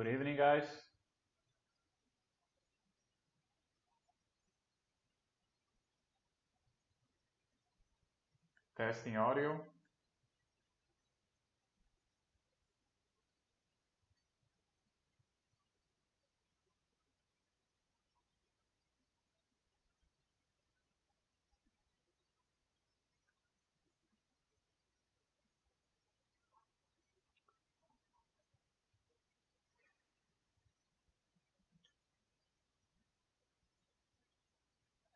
Good evening, guys. Testing audio.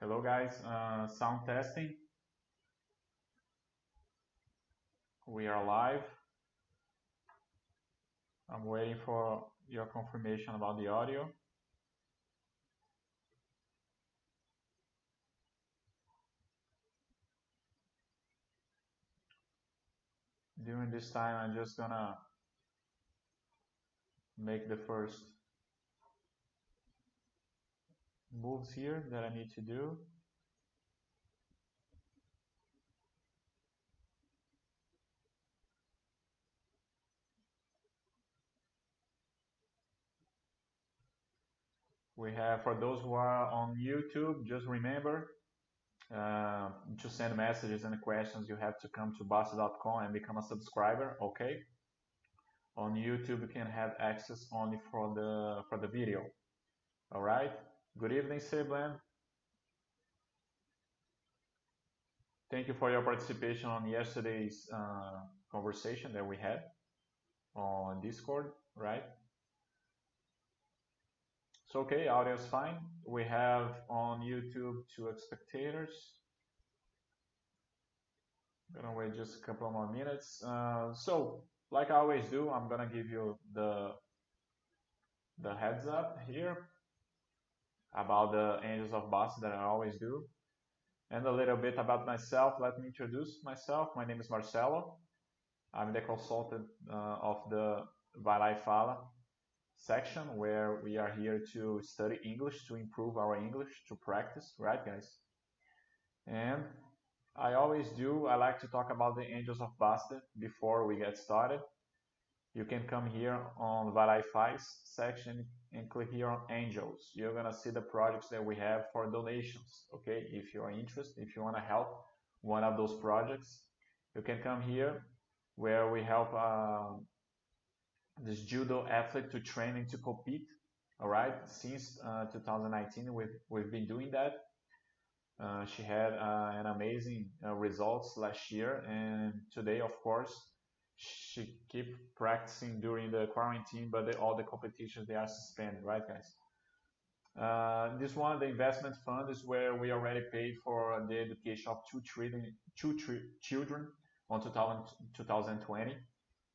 Hello, guys. Uh, sound testing. We are live. I'm waiting for your confirmation about the audio. During this time, I'm just gonna make the first moves here that I need to do. We have, for those who are on YouTube, just remember uh, to send messages and questions, you have to come to bastter.com and become a subscriber, okay? On YouTube, you can have access only for the for the video, all right? Good evening, Seblen. Thank you for your participation on yesterday's uh, conversation that we had on Discord, right? So, okay, audio is fine. We have on YouTube two spectators. Gonna wait just a couple more minutes. Uh, so, like I always do, I'm gonna give you the the heads up here about the Angels of Bastter that I always do. And a little bit about myself. Let me introduce myself. My name is Marcelo. I'm the consultant uh, of the e Fala section where we are here to study English, to improve our English, to practice, right guys? And I always do, I like to talk about the Angels of Bastter before we get started. You can come here on Vai Lá e section and click here on angels. You're gonna see the projects that we have for donations. Okay, if you are interested, if you wanna help one of those projects, you can come here where we help uh, this judo athlete to train and to compete. All right, since uh, 2019, we've we've been doing that. Uh, she had uh, an amazing uh, results last year, and today, of course, she keep practicing during the quarantine, but all the competitions they are suspended, right, guys? Uh, this one, the investment fund, is where we already paid for the education of two, tri children on 2000, 2020,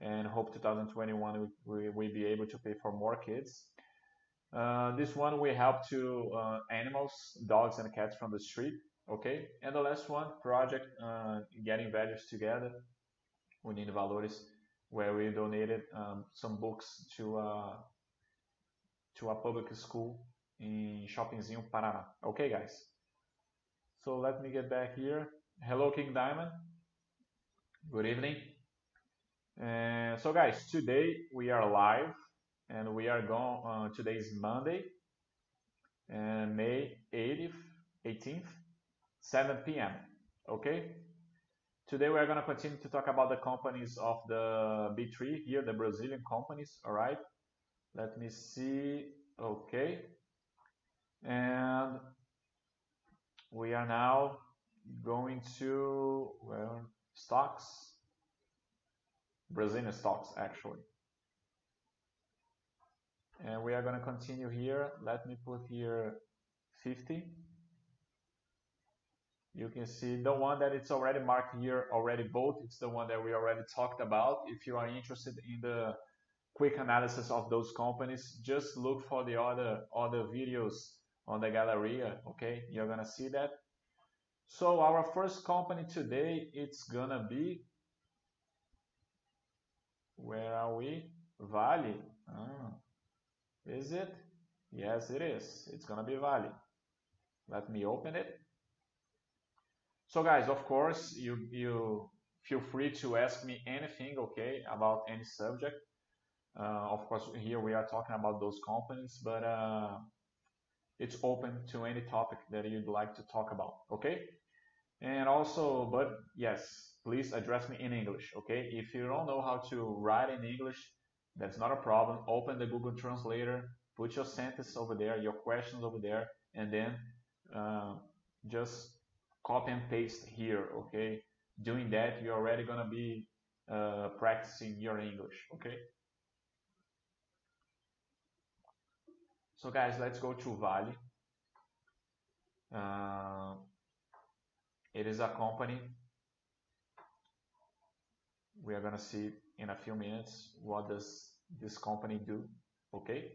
and hope 2021 we will be able to pay for more kids. Uh, this one we help to uh, animals, dogs and cats from the street. Okay, and the last one, project uh, getting values together Unindo Valores, where we donated um, some books to a, to a public school in Shoppingzinho, Paraná. Okay, guys. So let me get back here. Hello, King Diamond. Good evening. Uh, so, guys, today we are live, and we are going. Uh, today is Monday, and May 80th, 18th, 7 p.m. Okay. Today we are going to continue to talk about the companies of the B3 here, the Brazilian companies, all right? Let me see, okay. And we are now going to, well, stocks, Brazilian stocks actually. And we are going to continue here. Let me put here 50 you can see the one that it's already marked here already both. It's the one that we already talked about. If you are interested in the quick analysis of those companies just look for the other other videos on the Galleria okay? You're gonna see that. So our first company today it's gonna be where are we? Vale. Ah, is it? Yes it is. It's gonna be Vale. Let me open it so guys, of course, you, you feel free to ask me anything, okay, about any subject. Uh, of course, here we are talking about those companies, but uh, it's open to any topic that you'd like to talk about, okay? And also, but yes, please address me in English, okay? If you don't know how to write in English, that's not a problem. Open the Google Translator, put your sentence over there, your questions over there, and then uh, just copy and paste here, okay? Doing that, you're already gonna be uh, practicing your English, okay? So guys, let's go to Vale. Uh, it is a company. We are gonna see in a few minutes what does this company do. Okay.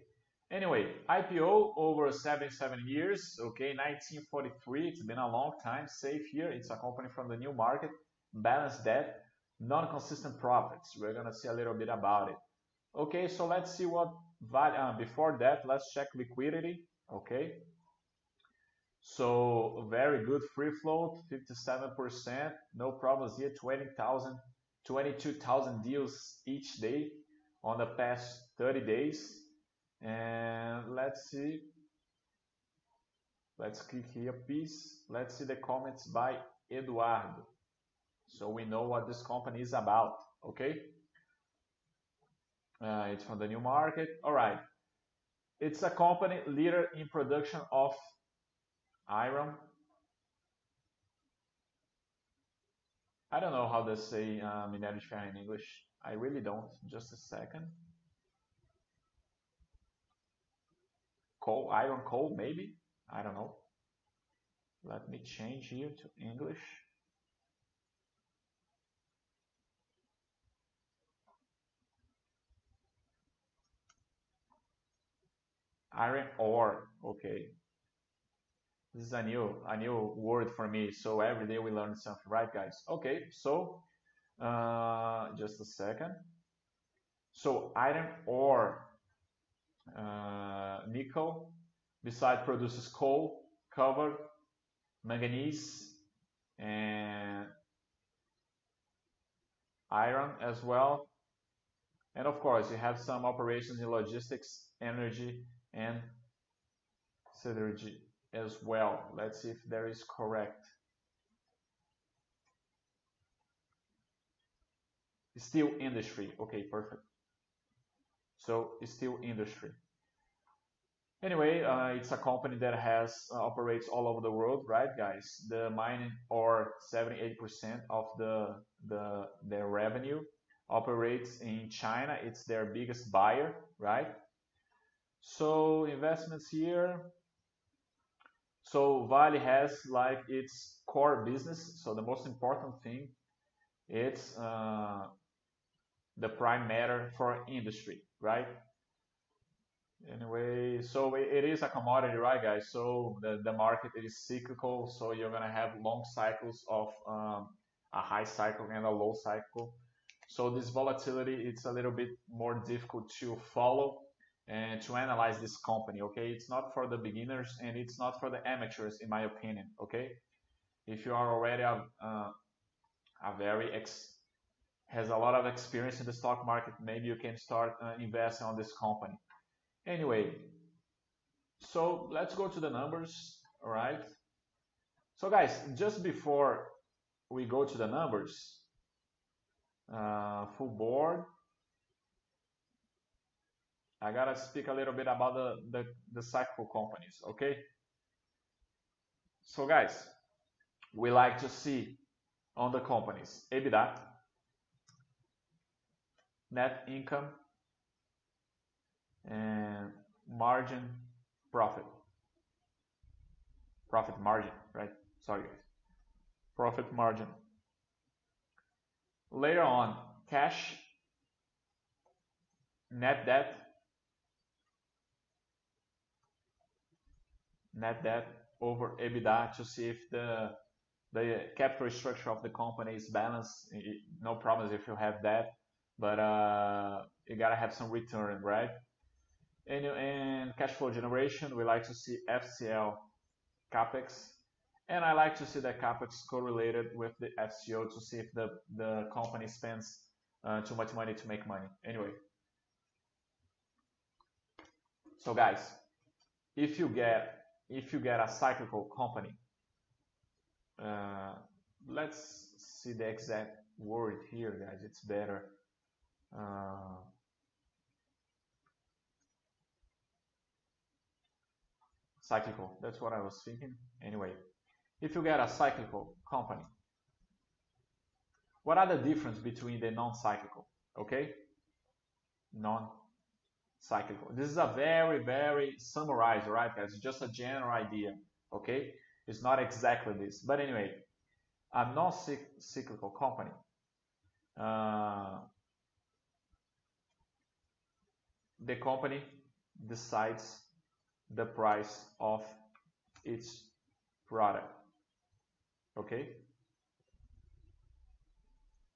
Anyway, IPO over 77 years. Okay, 1943. It's been a long time. Safe here. It's a company from the new market. Balanced debt, non-consistent profits. We're gonna see a little bit about it. Okay, so let's see what uh, before that, let's check liquidity. Okay. So very good free float, 57%. No problems here. 20,000, 22,000 deals each day on the past 30 days. And let's see. Let's click here, please. Let's see the comments by Eduardo. So we know what this company is about. Okay. Uh, it's from the new market. All right. It's a company leader in production of iron. I don't know how to say uh, in English. I really don't. Just a second. Coal, iron coal, maybe? I don't know. Let me change here to English. Iron ore, okay. This is a new a new word for me. So every day we learn something, right, guys? Okay, so uh, just a second. So iron ore, uh, nickel, beside produces coal, copper, manganese, and iron as well. And of course, you have some operations in logistics, energy, and synergy as well. Let's see if there is correct. Steel industry. Okay, perfect. So steel industry. Anyway, uh, it's a company that has uh, operates all over the world, right, guys? The mining or 78% of the the their revenue operates in China. It's their biggest buyer, right? So investments here. So Vale has like its core business. So the most important thing, it's uh, the prime matter for industry, right? Anyway, so it is a commodity, right, guys? So the, the market is cyclical. So you're gonna have long cycles of um, a high cycle and a low cycle. So this volatility, it's a little bit more difficult to follow and to analyze this company okay it's not for the beginners and it's not for the amateurs in my opinion okay if you are already a, uh, a very ex has a lot of experience in the stock market maybe you can start uh, investing on this company. Anyway so let's go to the numbers all right? So guys just before we go to the numbers uh, full board I gotta speak a little bit about the, the, the cycle companies, okay? So guys, we like to see on the companies. EBITDA, net income, and margin profit. Profit margin, right? Sorry guys. Profit margin. Later on, cash, net debt, net debt over EBITDA to see if the the capital structure of the company is balanced. No problems if you have that, but uh, you gotta have some return, right? And, and cash flow generation, we like to see FCL capex, and I like to see that capex correlated with the FCO to see if the the company spends uh, too much money to make money. Anyway, So guys, if you get if you get a cyclical company, uh, let's see the exact word here, guys. It's better. Uh, cyclical. That's what I was thinking. Anyway, if you get a cyclical company, what are the difference between the non-cyclical? Okay, non-cyclical. This is a very, very summarized, right, guys? It's just a general idea. Okay, it's not exactly this, but anyway, a non-cyclical company. Uh, the company decides the price of its product. Okay?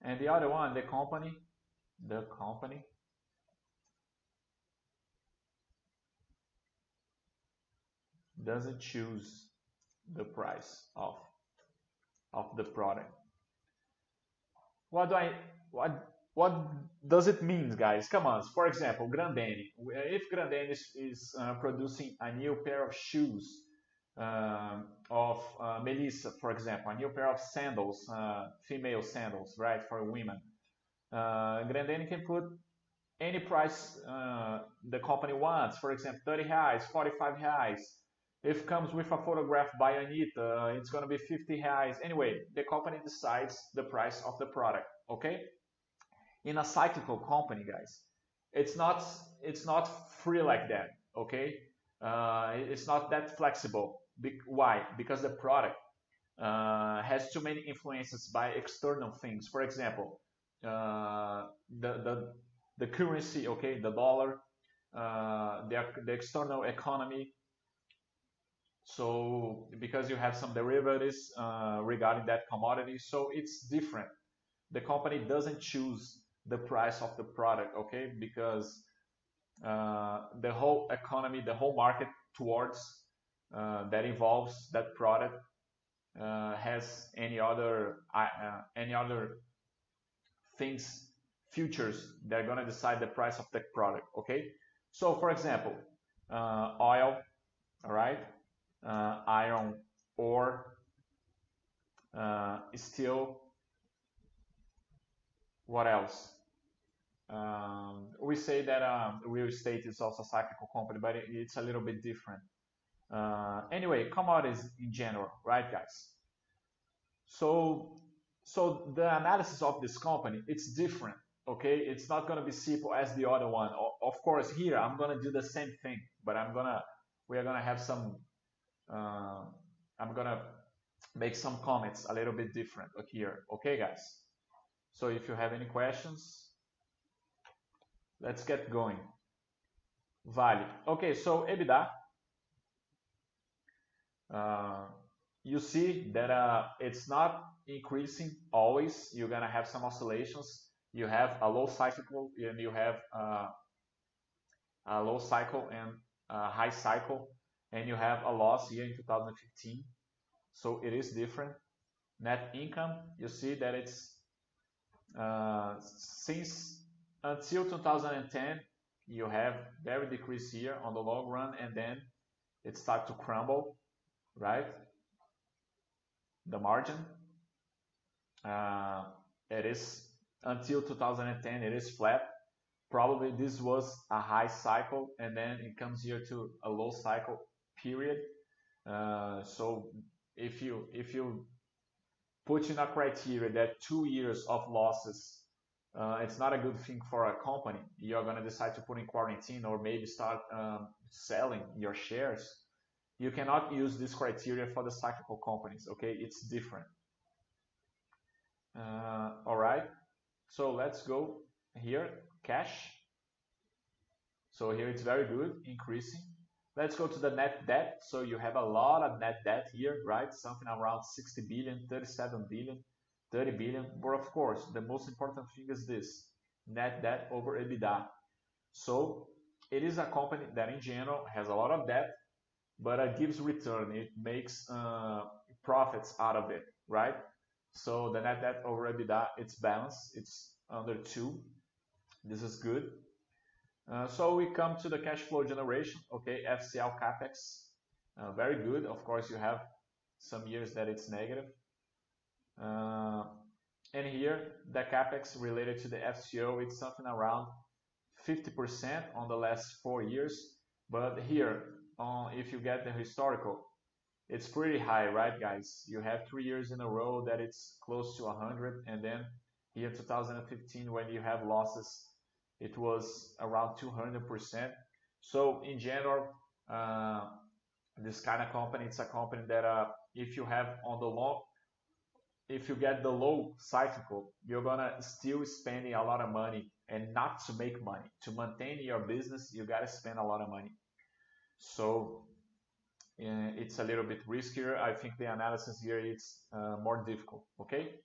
And the other one, the company, the company doesn't choose the price of of the product. What do I what what does it mean, guys? Come on. For example, Grendene. If Grendene is, is uh, producing a new pair of shoes uh, of uh, Melissa, for example, a new pair of sandals, uh, female sandals, right, for women, uh, Grendene can put any price uh, the company wants. For example, 30 reais, 45 reais. If comes with a photograph by Anitta, it's going to be 50 reais. Anyway, the company decides the price of the product. Okay in a cyclical company, guys, it's not it's not free like that. Okay, uh, it's not that flexible. Be- why? Because the product uh, has too many influences by external things. For example, uh, the the the currency, okay, the dollar, uh, the the external economy. So because you have some derivatives uh, regarding that commodity, so it's different. The company doesn't choose the price of the product, okay? Because uh, the whole economy, the whole market towards uh, that involves that product uh, has any other uh, any other things futures that are gonna decide the price of that product, okay? So, for example, uh, oil, all right, uh, iron ore, steel. What else? Um, we say that um, real estate is also a cyclical company, but it, it's a little bit different. Uh, anyway, commodities in general, right, guys? So, so the analysis of this company, it's different. Okay, it's not gonna be simple as the other one. Of course, here I'm gonna do the same thing, but I'm gonna we are gonna have some. Uh, I'm gonna make some comments a little bit different here. Okay, guys. So if you have any questions, Let's get going. Vale. Okay, so EBITDA. Uh, you see that uh, it's not increasing always. You're gonna have some oscillations. You have a low cycle and you have uh, a low cycle and a high cycle, and you have a loss here in 2015. So it is different. Net income, you see that it's uh, since until 2010, you have very decrease here on the long run, and then it starts to crumble, right? The margin. Uh, it is until 2010, it is flat. Probably this was a high cycle, and then it comes here to a low cycle period. Uh, so if you if you put in a criteria that two years of losses uh, it's not a good thing for a company. You're going to decide to put in quarantine or maybe start um, selling your shares. You cannot use this criteria for the cyclical companies. Okay, it's different. Uh, all right. So let's go here. Cash. So here it's very good, increasing. Let's go to the net debt. So you have a lot of net debt here, right? Something around 60 billion, 37 billion. 30 billion. But of course, the most important thing is this net debt over EBITDA. So it is a company that in general has a lot of debt, but it gives return. It makes uh, profits out of it, right? So the net debt over EBITDA, it's balanced. It's under two. This is good. Uh, so we come to the cash flow generation. Okay, FCL CapEx, uh, very good. Of course, you have some years that it's negative. Uh, and here, the CapEx related to the FCO, it's something around 50% on the last four years. But here, if you get the historical, it's pretty high, right, guys? You have three years in a row that it's close to 100, and then here, 2015, when you have losses, it was around 200%. So in general, uh, this kind of company, it's a company that, uh, if you have on the long... If you get the low cyclical, you're gonna still spending a lot of money and not to make money. To maintain your business, you gotta spend a lot of money. So, uh, it's a little bit riskier. I think the analysis here is more difficult, okay?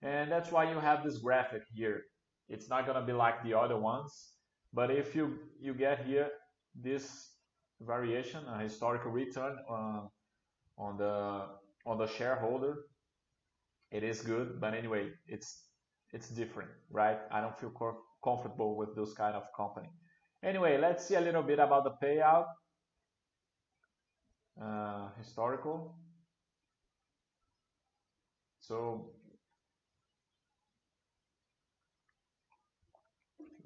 And that's why you have this graphic here. It's not gonna be like the other ones, but if you you get here, this variation, a historical return on on the on the shareholder, it is good. But anyway, it's it's different, right? I don't feel comfortable with those kind of company. Anyway, let's see a little bit about the payout. uh, Historical. So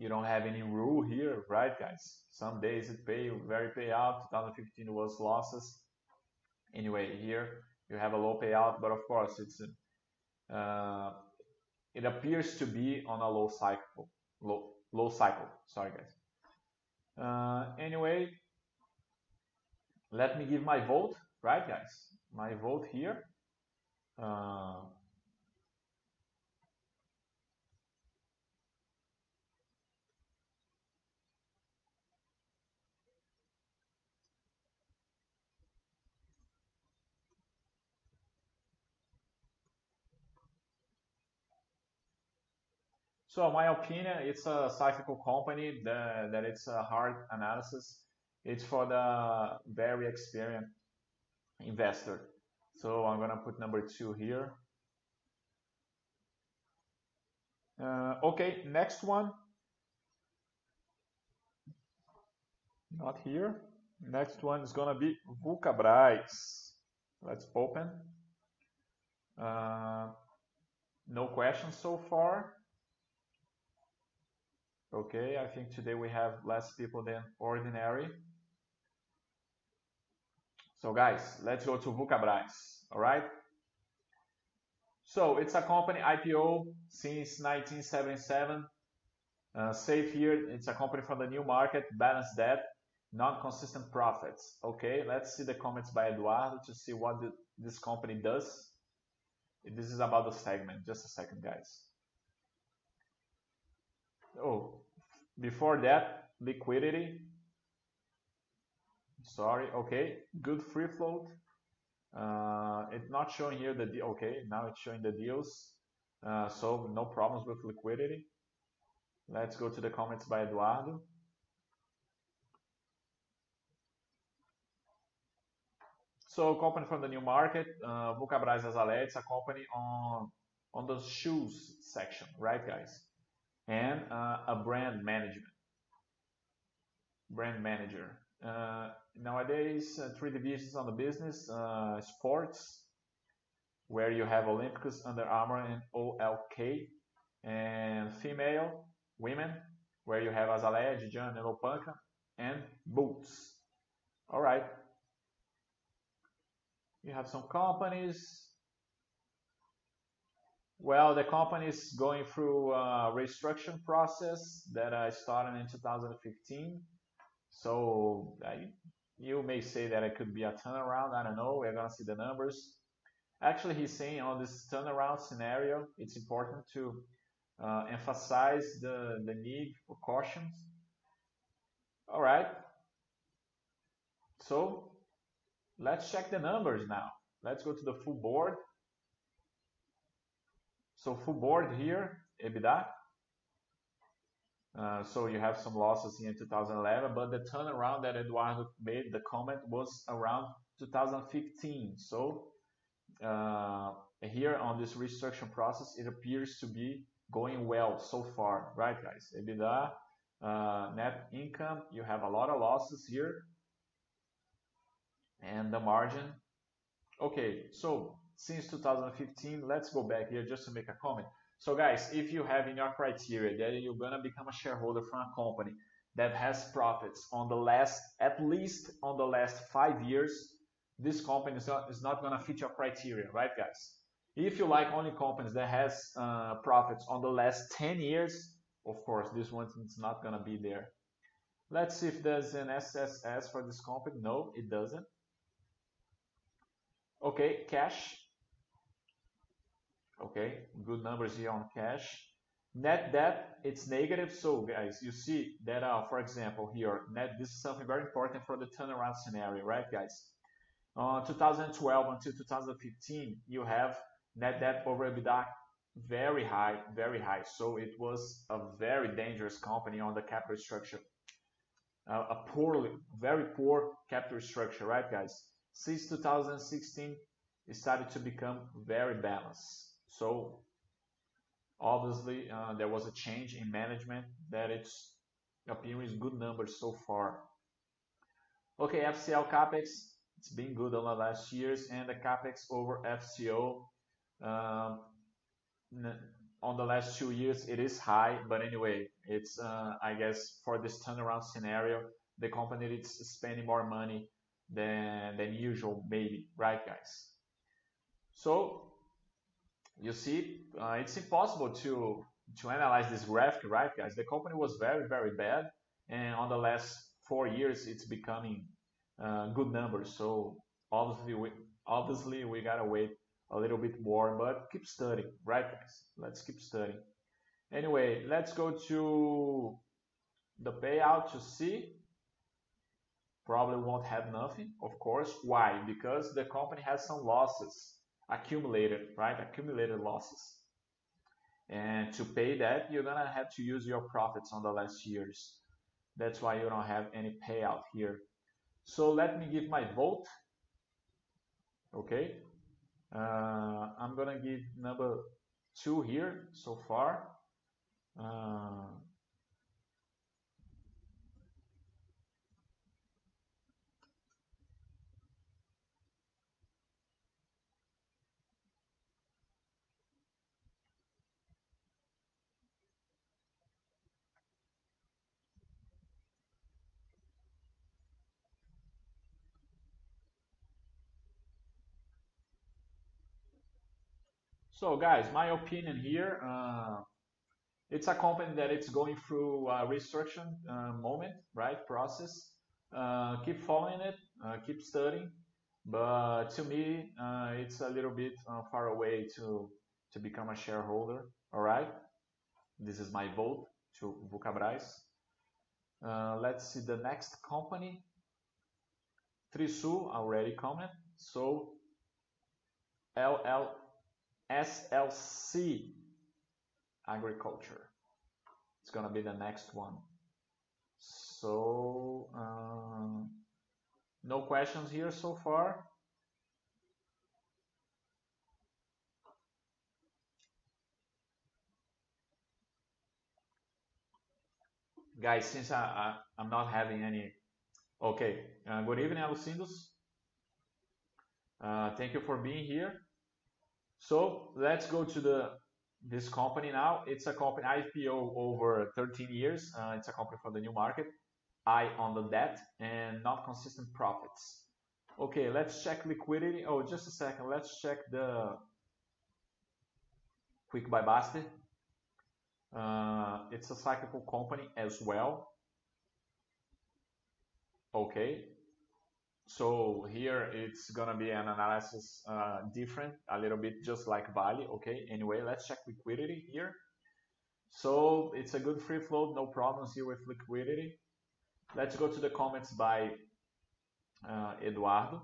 you don't have any rule here, right, guys? Some days it pay, very payout. 2015 was losses. Anyway, here you have a low payout, but of course, it's uh, it appears to be on a low cycle. Low cycle. Sorry, guys. Uh, anyway, let me give my vote, right, guys? My vote here. Uh, So my opinion, it's a cyclical company, that it's a hard analysis. It's for the very experienced investor. So I'm gonna put number two here. Uh, okay, next one. Not here. Next one is gonna be Vulcabras. Let's open. Uh, no questions so far. Okay, I think today we have less people than ordinary. So guys, let's go to Vulcabras. All right? So it's a company IPO since 1977. Uh, safe here, it's a company from the new market, balanced debt, non-consistent profits. Okay, let's see the comments by Eduardo to see what this company does. This is about the segment. Just a second, guys. Oh, before that, liquidity. Sorry. Okay, good free float. Uh, It's not showing here the. Okay, now it's showing the deals. Uh, So no problems with liquidity. Let's go to the comments by Eduardo. So company from the new market, uh, Vulcabras Azaleia, it's a company on on the shoes section, right, guys? And uh, a brand management. Brand manager. Uh, nowadays, uh, three divisions on the business: sports, where you have Olympikus, Under Armour, and OLK, and female, women, where you have Azaleia, Jejune, and Elopanka, and boots. All right. You have some companies. Well, the company is going through a restructuring process that I started in 2015. So, you may say that it could be a turnaround. I don't know. We're gonna see the numbers. Actually, he's saying on this turnaround scenario, it's important to uh, emphasize the need for cautions. All right. So let's check the numbers now. Let's go to the full board. So full board here, EBITDA. So you have some losses here in 2011, but the turnaround that Eduardo made, the comment was around 2015. So, here on this restructuring process, it appears to be going well so far, right, guys? EBITDA uh, net income, you have a lot of losses here. And the margin. Okay, so since 2015, let's go back here just to make a comment. So guys, if you have in your criteria that you're gonna become a shareholder from a company that has profits on the last, at least on the last five years, this company is not, is not gonna fit your criteria, right guys? If you like only companies that has uh, profits on the last 10 years, of course, this one is not gonna be there. Let's see if there's an SSS for this company. No, it doesn't. Okay, cash. Okay, good numbers here on cash. Net debt, it's negative. So guys, you see that, uh, for example, here, net, this is something very important for the turnaround scenario, right, guys? Uh, 2012 until 2015, you have net debt over EBITDA very high, very high. So it was a very dangerous company on the capital structure. Uh, a poorly, very poor capital structure, right, guys? Since 2016, it started to become very balanced. So obviously, uh, there was a change in management that it's appearing good numbers so far. Okay, FCL capex, it's been good on the last years, and the capex over FCO um, on the last two years it is high, but anyway, it's uh, I guess for this turnaround scenario, the company is spending more money than than usual, maybe, right, guys? So you see, uh, it's impossible to to analyze this graphic, right, guys? The company was very very bad, and on the last four years, it's becoming uh, good numbers. So obviously, we obviously we gotta wait a little bit more, but keep studying, right, guys? Let's keep studying. Anyway, let's go to the payout to see. Probably won't have nothing, of course. Why? Because the company has some losses accumulated, right? Accumulated losses. And to pay that, you're gonna have to use your profits on the last years. That's why you don't have any payout here. So let me give my vote. Okay. Uh, I'm gonna give number two here so far. Uh, So guys, my opinion here, uh, it's a company that it's going through a restructuring uh, moment, right, process. Uh, keep following it, uh, keep studying, but to me, uh, it's a little bit uh, far away to, to become a shareholder, all right? This is my vote to Vulcabras. let's see the next company. Trisul already comment. So LL SLC agriculture. It's gonna be the next one. So uh, no questions here so far. Guys, since I, I, am not having any... Okay, uh, good evening, Alucindos. Uh, thank you for being here. So let's go to the this company now. It's a company IPO over 13 years. Uh, it's a company for the new market. I on the debt and not consistent profits. Okay, let's check liquidity. Oh, just a second. Let's check the quick buy basket. Uh, it's a cyclical company as well. Okay, so here it's gonna be an analysis uh, different, a little bit just like Vale, Okay, anyway, let's check liquidity here. So it's a good free float, no problems here with liquidity. Let's go to the comments by uh, Eduardo.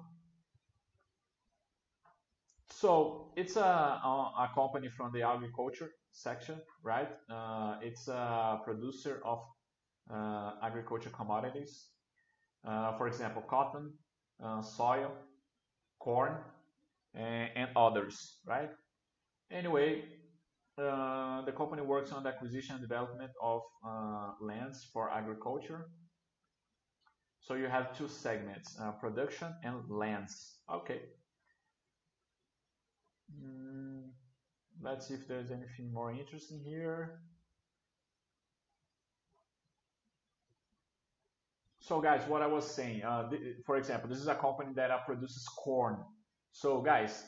So it's a, a, company from the agriculture section, right? Uh, it's a producer of uh, agriculture commodities. Uh, for example, cotton, uh, soil, corn, and, and, others, right? Anyway, uh, the company works on the acquisition and development of uh, lands for agriculture. So you have two segments, uh, production and lands. Okay. Mm, let's see if there's anything more interesting here. So guys, what I was saying, uh, for example, this is a company that uh, produces corn. So guys,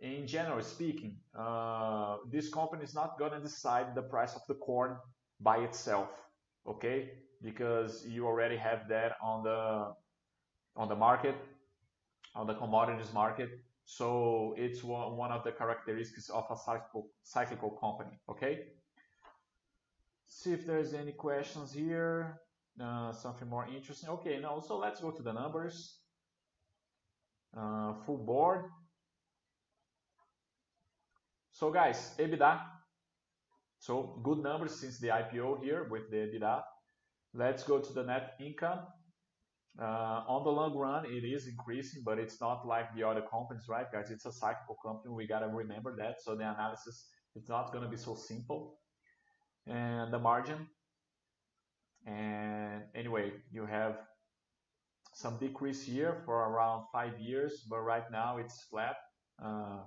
in general speaking, uh, this company is not gonna decide the price of the corn by itself, okay? Because you already have that on the on the market, on the commodities market. So it's one, of the characteristics of a cyclical, cyclical company, okay? See if there's any questions here. Uh, something more interesting. Okay, now so let's go to the numbers. Uh, full board. So guys, EBITDA. So good numbers since the IPO here with the EBITDA. Let's go to the net income. Uh, on the long run, it is increasing, but it's not like the other companies, right, guys? It's a cyclical company. We gotta remember that. So the analysis it's not gonna be so simple. And the margin, and anyway, you have some decrease here for around five years, but right now it's flat. Uh,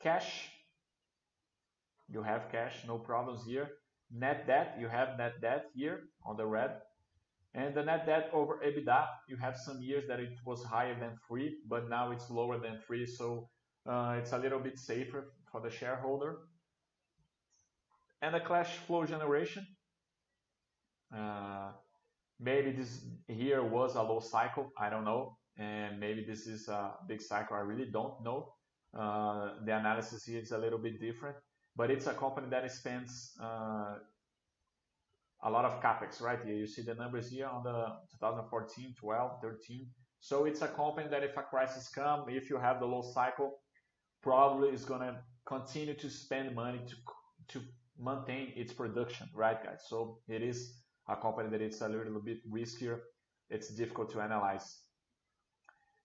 cash, you have cash, no problems here. Net debt, you have net debt here on the red. And the net debt over EBITDA, you have some years that it was higher than 3, but now it's lower than 3, so uh, it's a little bit safer for the shareholder and the cash flow generation. Uh, maybe this here was a low cycle, I don't know, and maybe this is a big cycle, I really don't know. Uh, the analysis here is a little bit different, but it's a company that spends uh, a lot of capex, right? Here You see the numbers here on the 2014, 12, 13. So it's a company that if a crisis comes, if you have the low cycle, probably is going to continue to spend money to to maintain its production, right, guys? So it is a company that it's a little bit riskier. It's difficult to analyze.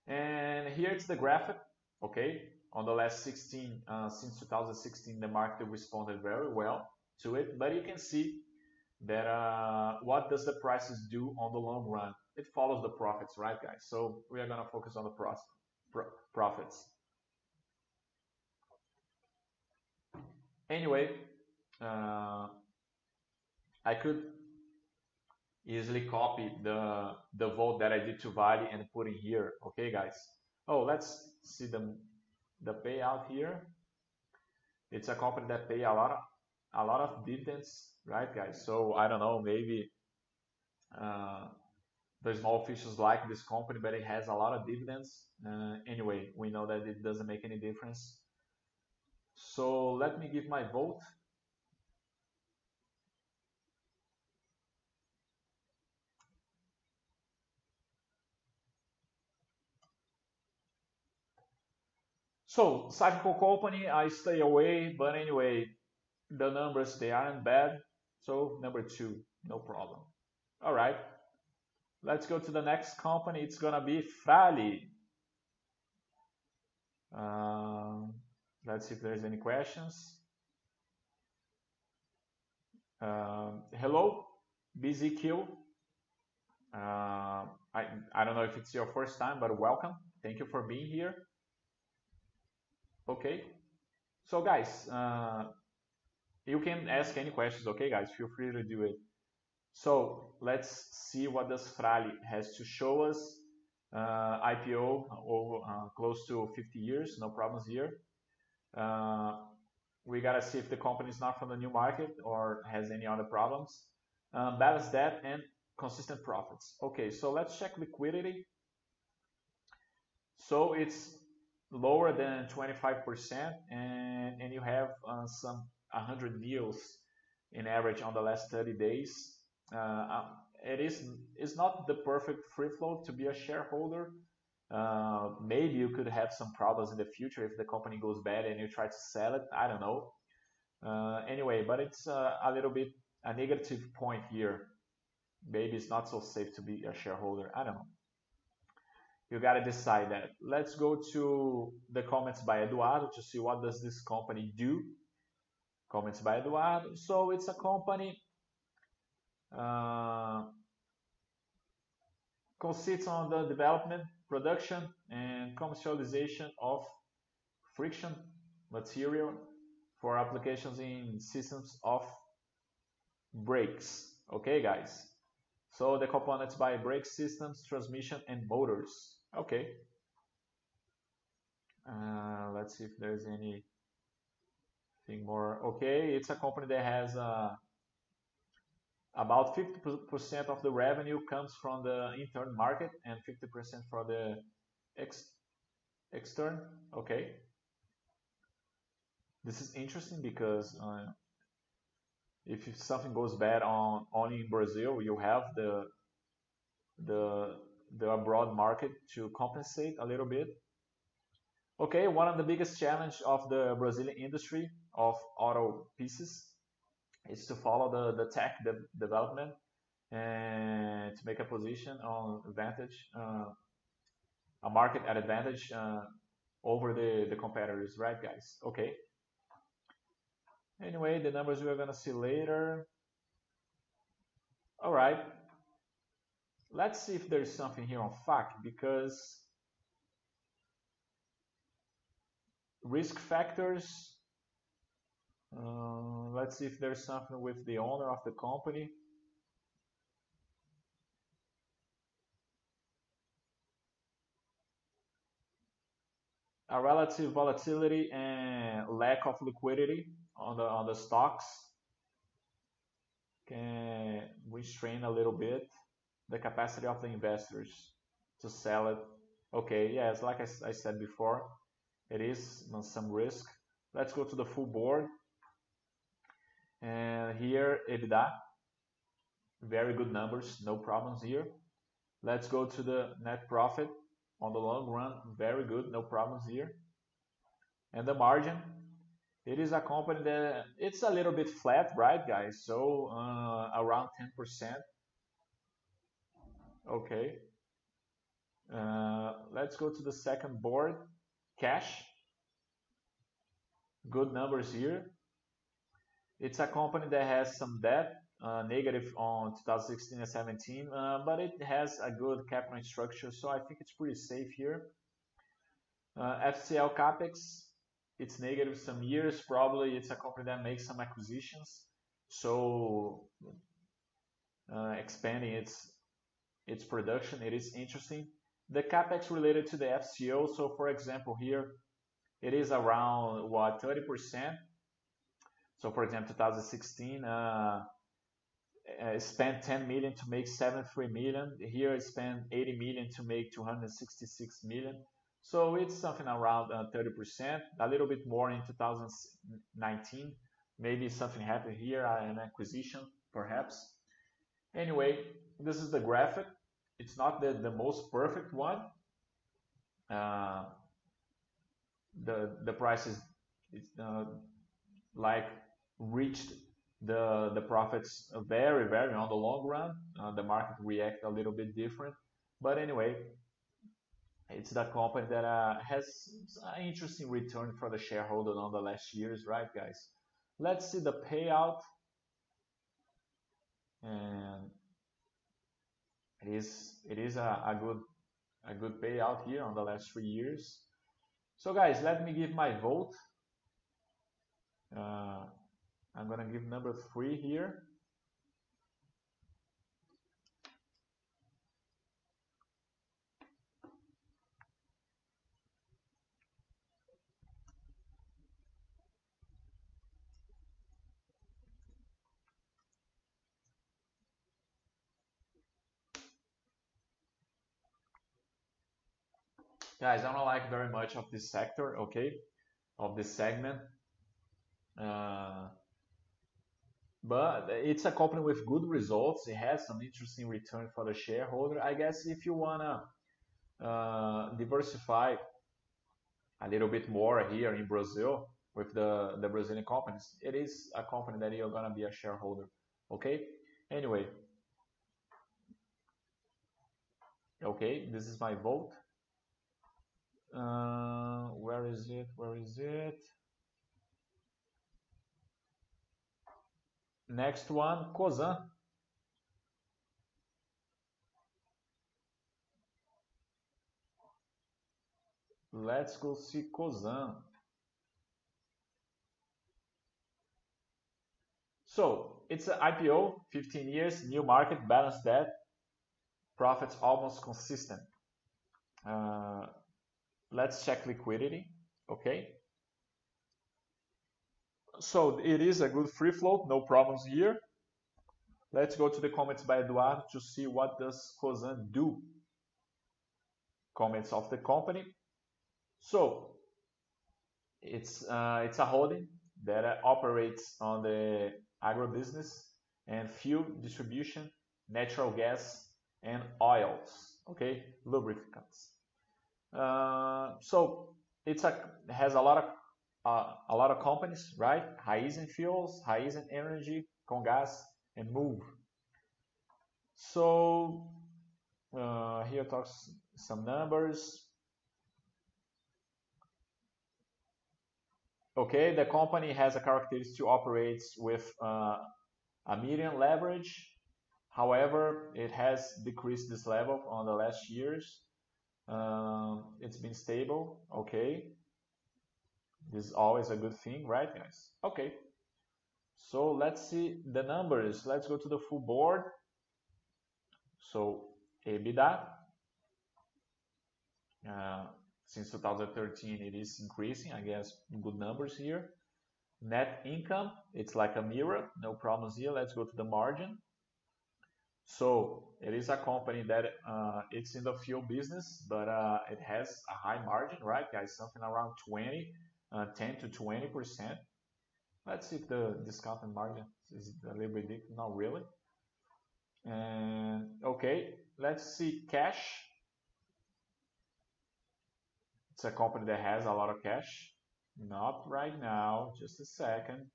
And here it's the graphic, okay? On the last 16, uh, since 2016, the market responded very well to it. But you can see that uh, what does the prices do on the long run? It follows the profits, right, guys? So we are gonna focus on the pro profits. Anyway, uh, I could easily copy the the vote that I did to Vale and put in here. Okay, guys. Oh, let's see the the payout here. It's a company that pay a lot of a lot of dividends, right, guys? So I don't know, maybe uh, the small officials like this company, but it has a lot of dividends. Uh, anyway, we know that it doesn't make any difference. So let me give my vote So cyclical company, I stay away, but anyway, the numbers, they aren't bad. So number two, no problem. All right, let's go to the next company. It's gonna be Fras-le. Uh, let's see if there's any questions. Uh, hello, BZQ. Uh, I, I don't know if it's your first time, but welcome. Thank you for being here. Okay. So guys, uh, you can ask any questions. Okay, guys, feel free to do it. So let's see what does Fras-le has to show us. Uh, IPO over uh, close to 50 years, no problems here. Uh, we gotta see if the company is not from the new market or has any other problems. Um, balance debt and consistent profits. Okay, so let's check liquidity. So it's lower than 25% and, and you have uh, some 100 deals in average on the last 30 days. Uh, um, it is it's not the perfect free float to be a shareholder. Uh, maybe you could have some problems in the future if the company goes bad and you try to sell it. I don't know. Uh, anyway, but it's uh, a little bit a negative point here. Maybe it's not so safe to be a shareholder. I don't know. You got to decide that. Let's go to the comments by Eduardo to see what does this company do. Comments by Eduardo. So it's a company uh, consists on the development, production, and commercialization of friction material for applications in systems of brakes. Okay, guys. So the components by brake systems, transmission, and motors. Okay. Uh, let's see if there's anything more. Okay, it's a company that has uh, about 50% of the revenue comes from the intern market and 50% for the ex extern. Okay. This is interesting because uh, if something goes bad on only in Brazil, you have the the the abroad market to compensate a little bit. Okay, one of the biggest challenge of the Brazilian industry of auto pieces is to follow the, the tech de development and to make a position on advantage, uh, a market at advantage uh, over the, the competitors, right guys? Okay. Anyway, the numbers we're gonna see later. All right, let's see if there's something here on FAQ because risk factors uh, let's see if there's something with the owner of the company. A relative volatility and lack of liquidity on the on the stocks can restrain a little bit the capacity of the investors to sell it. Okay, yes, like I, I said before, it is some risk. Let's go to the full board. And here, EBITDA, very good numbers, no problems here. Let's go to the net profit on the long run, very good, no problems here. And the margin, it is a company that it's a little bit flat, right, guys? So uh, around 10%. Okay. Uh, let's go to the second board, cash. Good numbers here. It's a company that has some debt, uh, negative on 2016 and 17, uh, but it has a good capital structure, so I think it's pretty safe here. Uh, FCL Capex, it's negative some years. Probably it's a company that makes some acquisitions, so uh, expanding its its production, it is interesting. The capex related to the FCO, so for example here, it is around what 30% so for example, 2016 uh, uh, spent 10 million to make 73 million. Here I spent 80 million to make 266 million. So it's something around uh, 30%, a little bit more in 2019. Maybe something happened here, an acquisition perhaps. Anyway, this is the graphic. It's not the, the most perfect one. Uh, the the price is it's uh, like reached the the profits very very on the long run. Uh, the market react a little bit different, but anyway, it's the company that uh, has an interesting return for the shareholder on the last years, right, guys? Let's see the payout, and it is it is a, a good a good payout here on the last three years. So, guys, let me give my vote. Uh, I'm to give number three here. Guys, I don't like very much of this sector, okay, of this segment. Uh, but it's a company with good results. It has some interesting return for the shareholder. I guess if you wanna uh, diversify a little bit more here in Brazil with the the Brazilian companies, it is a company that you're gonna be a shareholder. Okay. Anyway. Okay, this is my vote. Uh, where is it? Where is it? Next one, Cosan. Let's go see Cosan. So it's an IPO, 15 years, new market, balanced debt, profits almost consistent. Uh, let's check liquidity, okay? So it is a good free float, no problems here. Let's go to the comments by Eduardo to see what does Cosan do. Comments of the company. So it's uh, it's a holding that uh, operates on the agribusiness and fuel distribution, natural gas, and oils. Okay, lubricants. Uh, so it's a has a lot of uh, a lot of companies, right? Raízen Fuels, Raízen Energy, Comgás, and Moove. So uh, here talks some numbers. Okay, the company has a characteristic to operate with a medium leverage. However, it has decreased this level on the last years. Um, it's been stable. Okay, this is always a good thing, right, guys? Okay. So let's see the numbers. Let's go to the full board. So EBITDA, uh, since 2013 it is increasing, I guess good numbers here. Net income, it's like a mirror, no problems here. Let's go to the margin. So it is a company that uh, it's in the fuel business, but uh, it has a high margin, right, guys? Something around 20, uh, 10 to 20 percent. Let's see if the discounted margin is a little bit deep. Not really. And okay, let's see cash. It's a company that has a lot of cash. Not right now, just a second.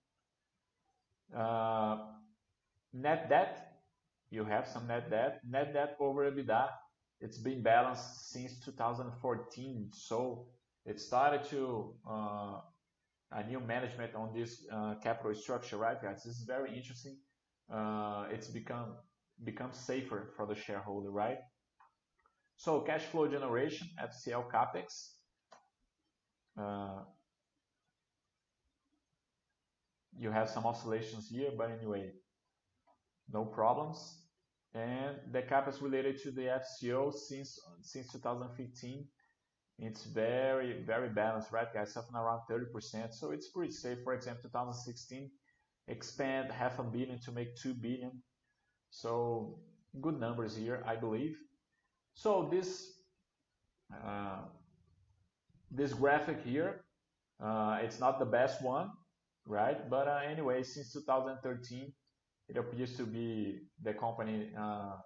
Uh, net debt, you have some net debt. Net debt over EBITDA, it's been balanced since 2014. So it started to uh, a new management on this uh, capital structure, right, guys? This is very interesting. Uh, it's become become safer for the shareholder, right? So cash flow generation, FCL capex. Uh, you have some oscillations here, but anyway, no problems. And the capex related to the FCO since since 2015 it's very, very balanced, right, guys? Something around 30%. So it's pretty safe. For example, 2016, expand half a billion to make 2 billion. So good numbers here, I believe. So this uh, this graphic here, uh, it's not the best one, right? But uh, anyway, since 2013, it appears to be the company uh,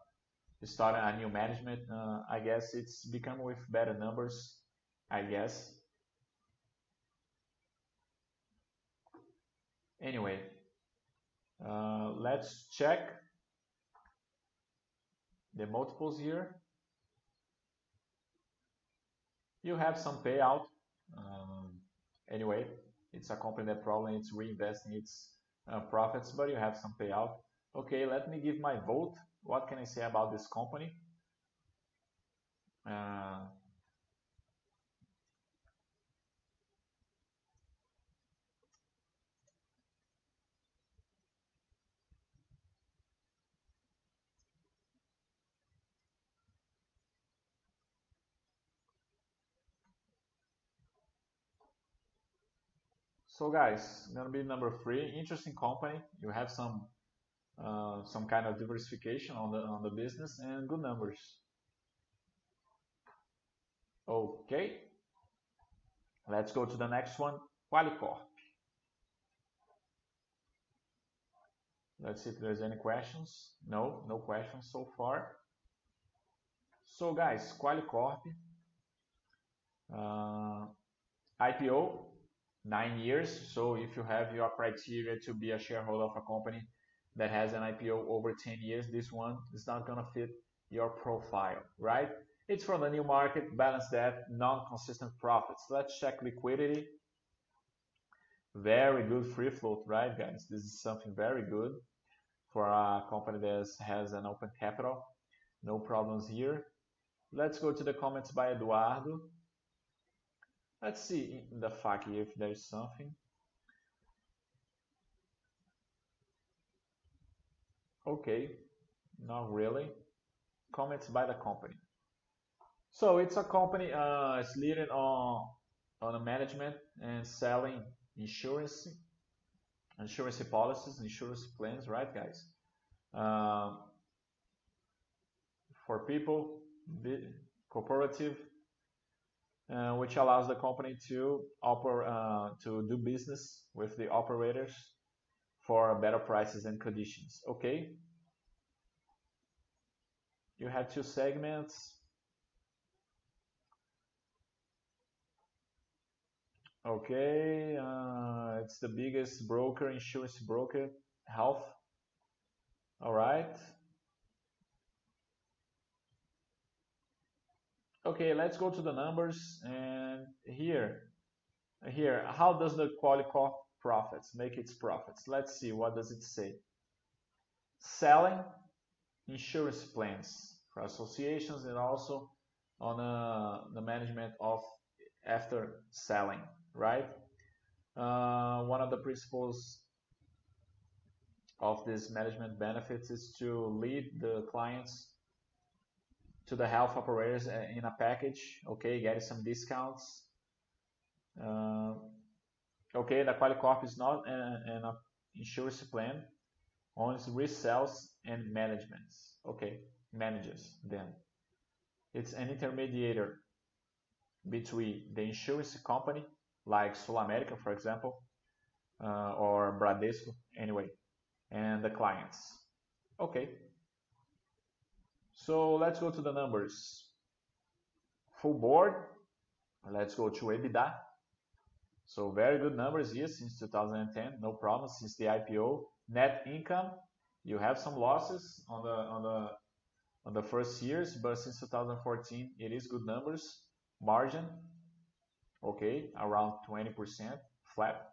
starting a new management. Uh, I guess it's become with better numbers I guess. Anyway, uh, let's check the multiples here. You have some payout. Um, anyway, it's a company that probably it's reinvesting its profits, but you have some payout. Okay, let me give my vote. What can I say about this company? Uh, So guys, gonna be number three. Interesting company. You have some uh, some kind of diversification on the on the business and good numbers. Okay, let's go to the next one. Qualicorp. Let's see if there's any questions. No, no questions so far. So guys, Qualicorp, uh, IPO nine years. So if you have your criteria to be a shareholder of a company that has an IPO over 10 years, this one is not going to fit your profile, right? It's from the new market, balance debt, non-consistent profits. Let's check liquidity. Very good free float, right, guys? This is something very good for a company that has an open capital. No problems here. Let's go to the comments by Eduardo. Let's see in the FAQ if there's something. Okay, not really. Comments by the company. So it's a company uh, it's leading on on the management and selling insurance insurance policies, insurance plans, right, guys? Um, for people, cooperative, uh, which allows the company to oper, uh, to do business with the operators for better prices and conditions. Okay. You have two segments. Okay, uh, it's the biggest broker, insurance broker, health. All right. Okay, let's go to the numbers and here, here, how does the Qualicorp profits make its profits? Let's see, what does it say? Selling insurance plans for associations and also on uh, the management of after selling, right? Uh, one of the principles of this management benefits is to lead the clients to the health operators uh, in a package, okay, getting some discounts. Uh, okay, the Qualicorp is not an, an insurance plan, only resells and managements. Okay, manages them. It's an intermediator between the insurance company, like SulAmérica, for example, uh, or Bradesco, anyway, and the clients. Okay. So let's go to the numbers. Full board. Let's go to EBITDA. So very good numbers here since 2010, no problem since the IPO. Net income, you have some losses on the on the on the first years, but since 2014 it is good numbers. Margin, okay, around 20% flat.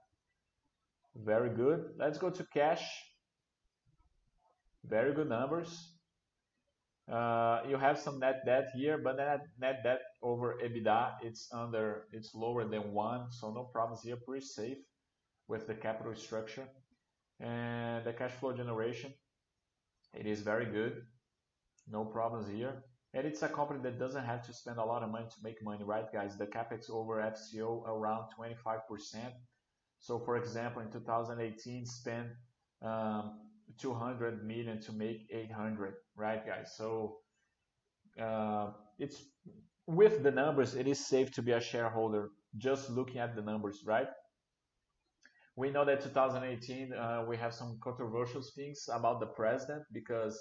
Very good. Let's go to cash. Very good numbers. Uh, you have some net debt here, but net, net debt over EBITDA, it's under, it's lower than one, so no problems here, pretty safe with the capital structure. And the cash flow generation, it is very good, no problems here. And it's a company that doesn't have to spend a lot of money to make money, right, guys? The capex over FCO around 25%. So, for example, in 2018, spent um, 200 million to make 800, right, guys? So, uh, it's with the numbers, it is safe to be a shareholder just looking at the numbers, right? We know that 2018 uh, we have some controversial things about the president because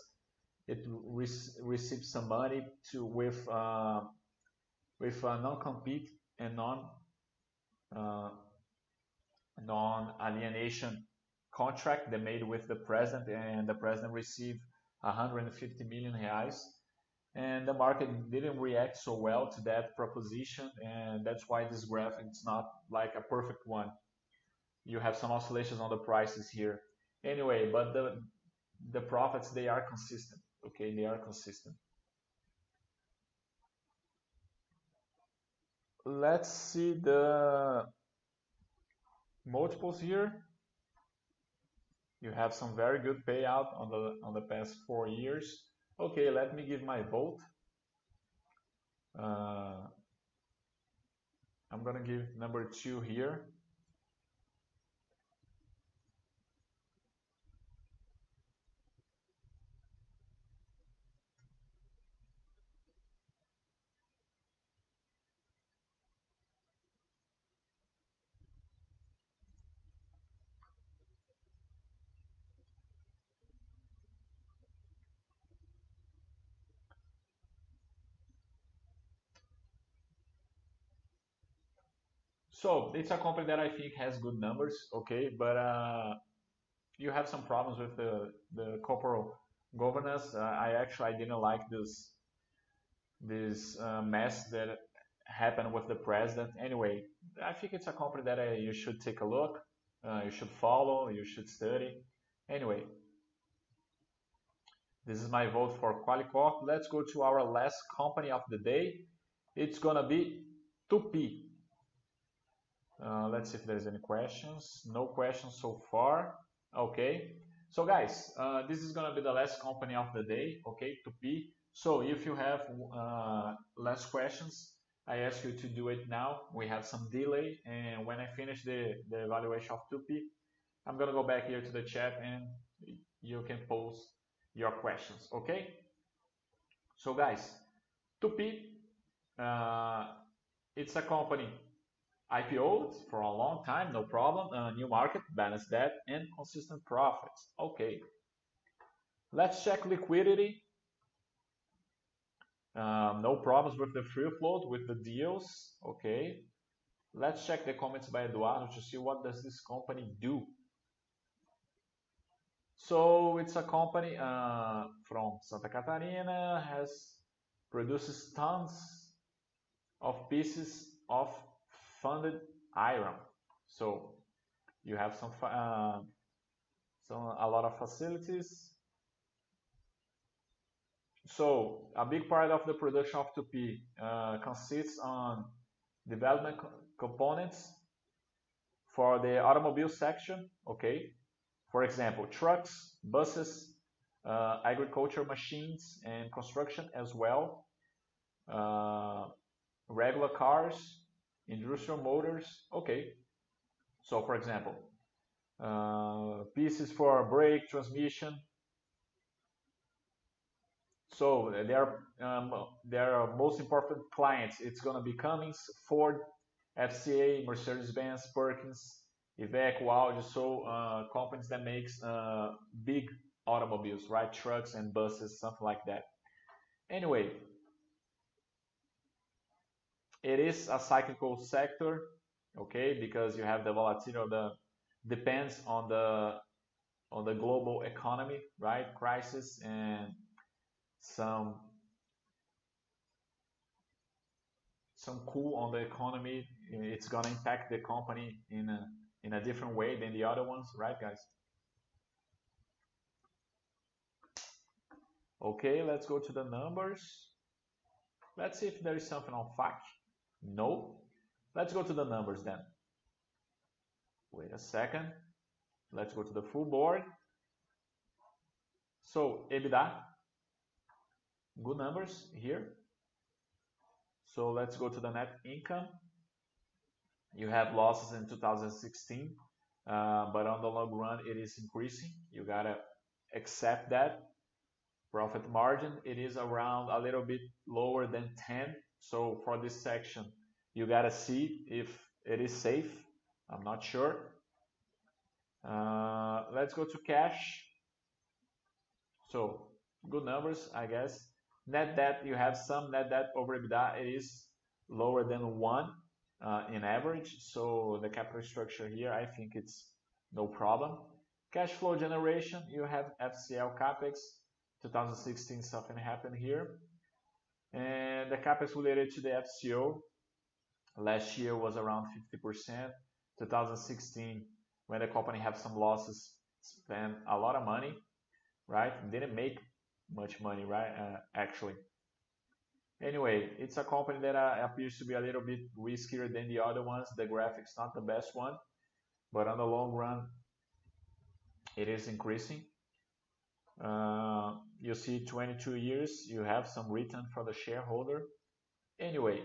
it re received some money to with uh, with non-compete and non uh, non-alienation contract they made with the president, and the president received 150 million reais. And the market didn't react so well to that proposition, and that's why this graph is not like a perfect one. You have some oscillations on the prices here. Anyway, but the the profits they are consistent okay they are consistent let's see the multiples here you have some very good payout on the on the past four years. Okay let me give my vote. Uh, I'm gonna give number two here So it's a company that I think has good numbers, okay, but uh, you have some problems with the the corporate governance. Uh, I actually I didn't like this this uh, mess that happened with the president. Anyway, I think it's a company that uh, you should take a look, uh, you should follow, you should study. Anyway, this is my vote for Qualicorp. Let's go to our last company of the day. It's gonna be Tupy. Uh, let's see if there's any questions. No questions so far. Okay. So guys, uh, this is gonna be the last company of the day. Okay, Tupy. So if you have uh, last questions, I ask you to do it now. We have some delay, and when I finish the, the evaluation of Tupy, I'm gonna go back here to the chat and you can post your questions, okay? So guys, Tupy, uh, it's a company IPO'd for a long time, no problem. Uh, new market, balanced debt, and consistent profits. Okay. Let's check liquidity. Um, no problems with the free float, with the deals. Okay. Let's check the comments by Eduardo to see what does this company do. So it's a company uh, from Santa Catarina, has produces tons of pieces of funded iron. So you have some, uh, some a lot of facilities. So a big part of the production of Tupy uh, consists on development co components for the automobile section. Okay, for example, trucks, buses, uh, agriculture machines, and construction as well. Uh, regular cars, industrial motors, okay. So for example, uh, pieces for brake, transmission. So their um, their most important clients, it's gonna be Cummins, Ford, FCA, Mercedes-Benz, Perkins, Iveco, Audi, so uh, companies that makes uh, big automobiles, right? Trucks and buses, something like that. Anyway, it is a cyclical sector, okay, because you have the volatility of the depends on the on the global economy, right? Crisis and some some cool on the economy. It's gonna impact the company in a in a different way than the other ones, right, guys? Okay, let's go to the numbers. Let's see if there is something on fact. No. Let's go to the numbers then. Wait a second. Let's go to the full board. So EBITDA, good numbers here. So let's go to the net income. You have losses in 2016, uh, but on the long run it is increasing. You gotta accept that. Profit margin, it is around a little bit lower than 10 so for this section, you gotta see if it is safe. I'm not sure. Uh, let's go to cash. So good numbers, I guess. Net debt, you have some net debt over EBITDA. It is lower than one uh, in average. So the capital structure here, I think it's no problem. Cash flow generation, you have FCL CAPEX. 2016 something happened here. And the CapEx related to the FCO last year was around 50%. 2016, when the company had some losses, spent a lot of money, right? Didn't make much money, right? Uh, actually. Anyway, it's a company that uh, appears to be a little bit riskier than the other ones. The graphics not the best one, but on the long run, it is increasing. Uh, you see 22 years, you have some return for the shareholder. Anyway,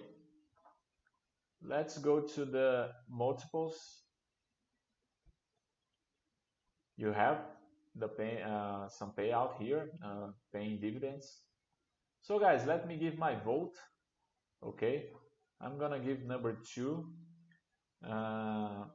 let's go to the multiples. You have the pay, uh, some payout here, uh, paying dividends. So guys, let me give my vote. Okay, I'm gonna give number two. Uh,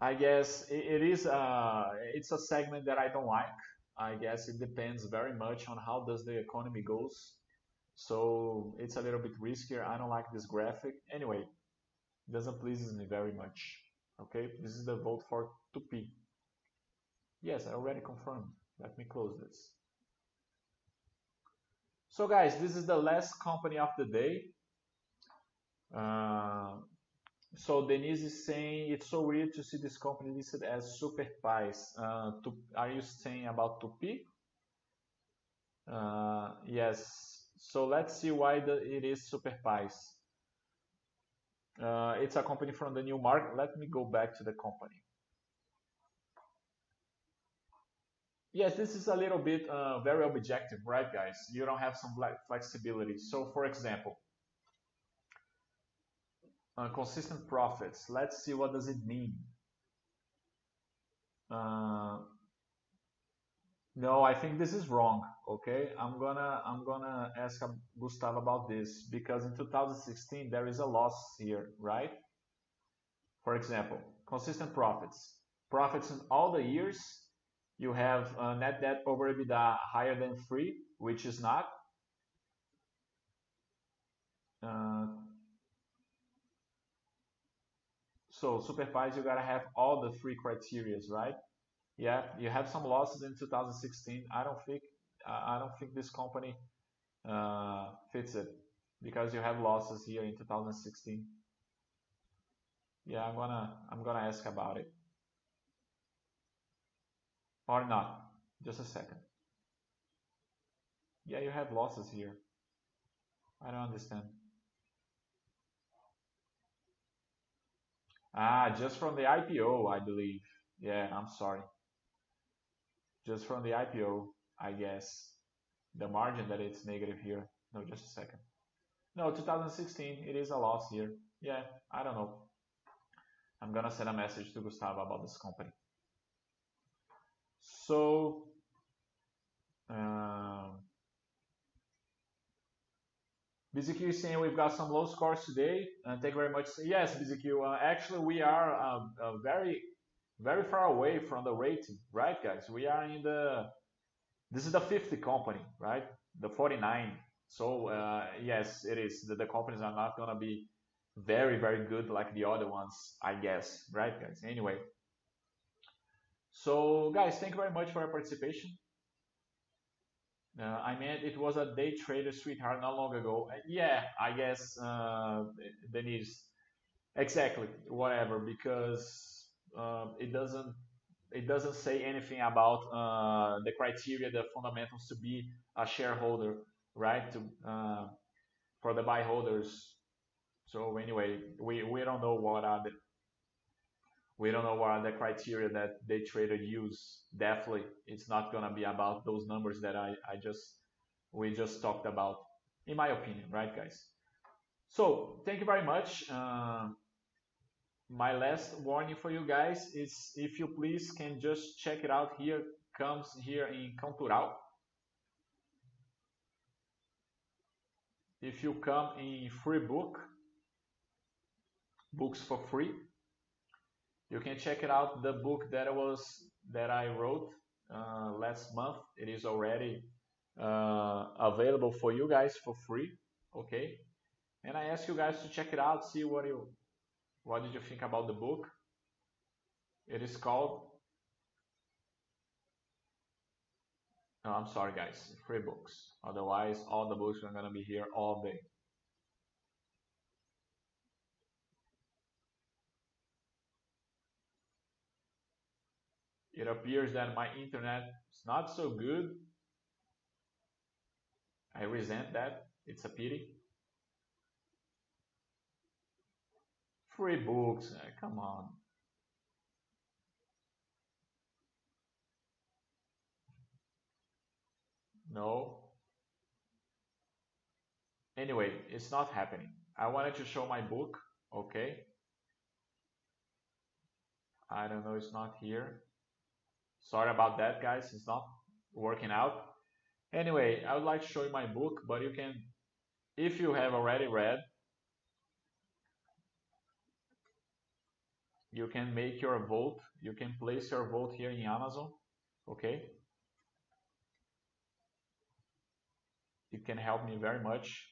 I guess it, is uh, it's a segment that I don't like. I guess it depends very much on how does the economy goes. So it's a little bit riskier. I don't like this graphic. Anyway, doesn't please me very much. Okay, this is the vote for Tupy. Yes, I already confirmed. Let me close this. So guys, this is the last company of the day. Uh, so Denise is saying it's so weird to see this company listed as Super Pies. Uh, to, are you saying about Tupy? Uh, yes. So let's see why the, it is Super Pies. Uh, it's a company from the new market. Let me go back to the company. Yes, this is a little bit uh, very objective, right, guys? You don't have some flexibility. So, for example, uh, consistent profits. Let's see what does it mean. Uh, no, I think this is wrong. Okay, I'm gonna I'm gonna ask Gustav about this because in 2016 there is a loss here, right? For example, consistent profits. Profits in all the years. You have net debt over EBITDA higher than three, which is not. Uh, so supervised, you gotta have all the three criterias, right? Yeah, you have some losses in 2016. I don't think I don't think this company uh, fits it because you have losses here in 2016. Yeah, I'm gonna I'm gonna ask about it or not. Just a second. Yeah, you have losses here. I don't understand. Ah, just from the IPO, I believe. Yeah, I'm sorry just from the IPO, I guess, the margin that it's negative here. No, just a second. No, 2016, it is a loss here. Yeah, I don't know. I'm gonna send a message to Gustavo about this company. So, BZQ is saying we've got some low scores today. Uh, thank you very much. Yes, BZQ. Uh, actually, we are uh, uh, very very far away from the rating, right, guys? We are in the, this is the 50 company, right? The 49. So, uh, yes, it is. The, the companies are not going to be very, very good like the other ones, I guess, right, guys? Anyway. So, guys, thank you very much for your participation. Uh, I mean, it was a day trader sweetheart not long ago. Uh, yeah, I guess, uh, Denise, exactly, whatever, because um, it doesn't it doesn't say anything about uh, the criteria, the fundamentals to be a shareholder, right? To uh, for the buy holders. So anyway, we, we don't know what are the we don't know what are the criteria that day trader use. Definitely, it's not gonna be about those numbers that I, I just we just talked about, in my opinion, right, guys? So thank you very much. Uh, my last warning for you guys is if you please can just check it out here comes here in Cantural if you come in free book books for free you can check it out the book that was that I wrote uh, last month it is already uh, available for you guys for free okay and I ask you guys to check it out see what you what did you think about the book? It is called. No, I'm sorry, guys. Free books. Otherwise, all the books are gonna be here all day. It appears that my internet is not so good. I resent that. It's a pity. Free books, uh, come on. No. Anyway, it's not happening. I wanted to show my book, okay? I don't know, it's not here. Sorry about that, guys. It's not working out. Anyway, I would like to show you my book, but you can, if you have already read, you can make your vote. You can place your vote here in Amazon. Okay. It can help me very much.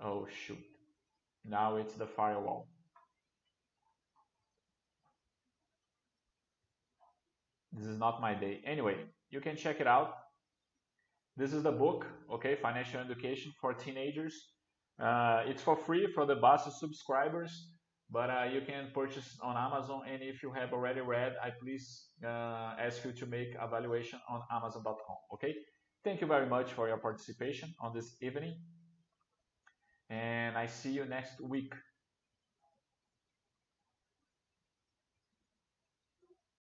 Oh, shoot. Now it's the firewall. This is not my day. Anyway, you can check it out. This is the book, okay, Financial Education for Teenagers. Uh, it's for free for the Bastter subscribers, but uh, you can purchase on Amazon. And if you have already read, I please uh, ask you to make evaluation on Amazon.com. Okay. Thank you very much for your participation on this evening, and I see you next week.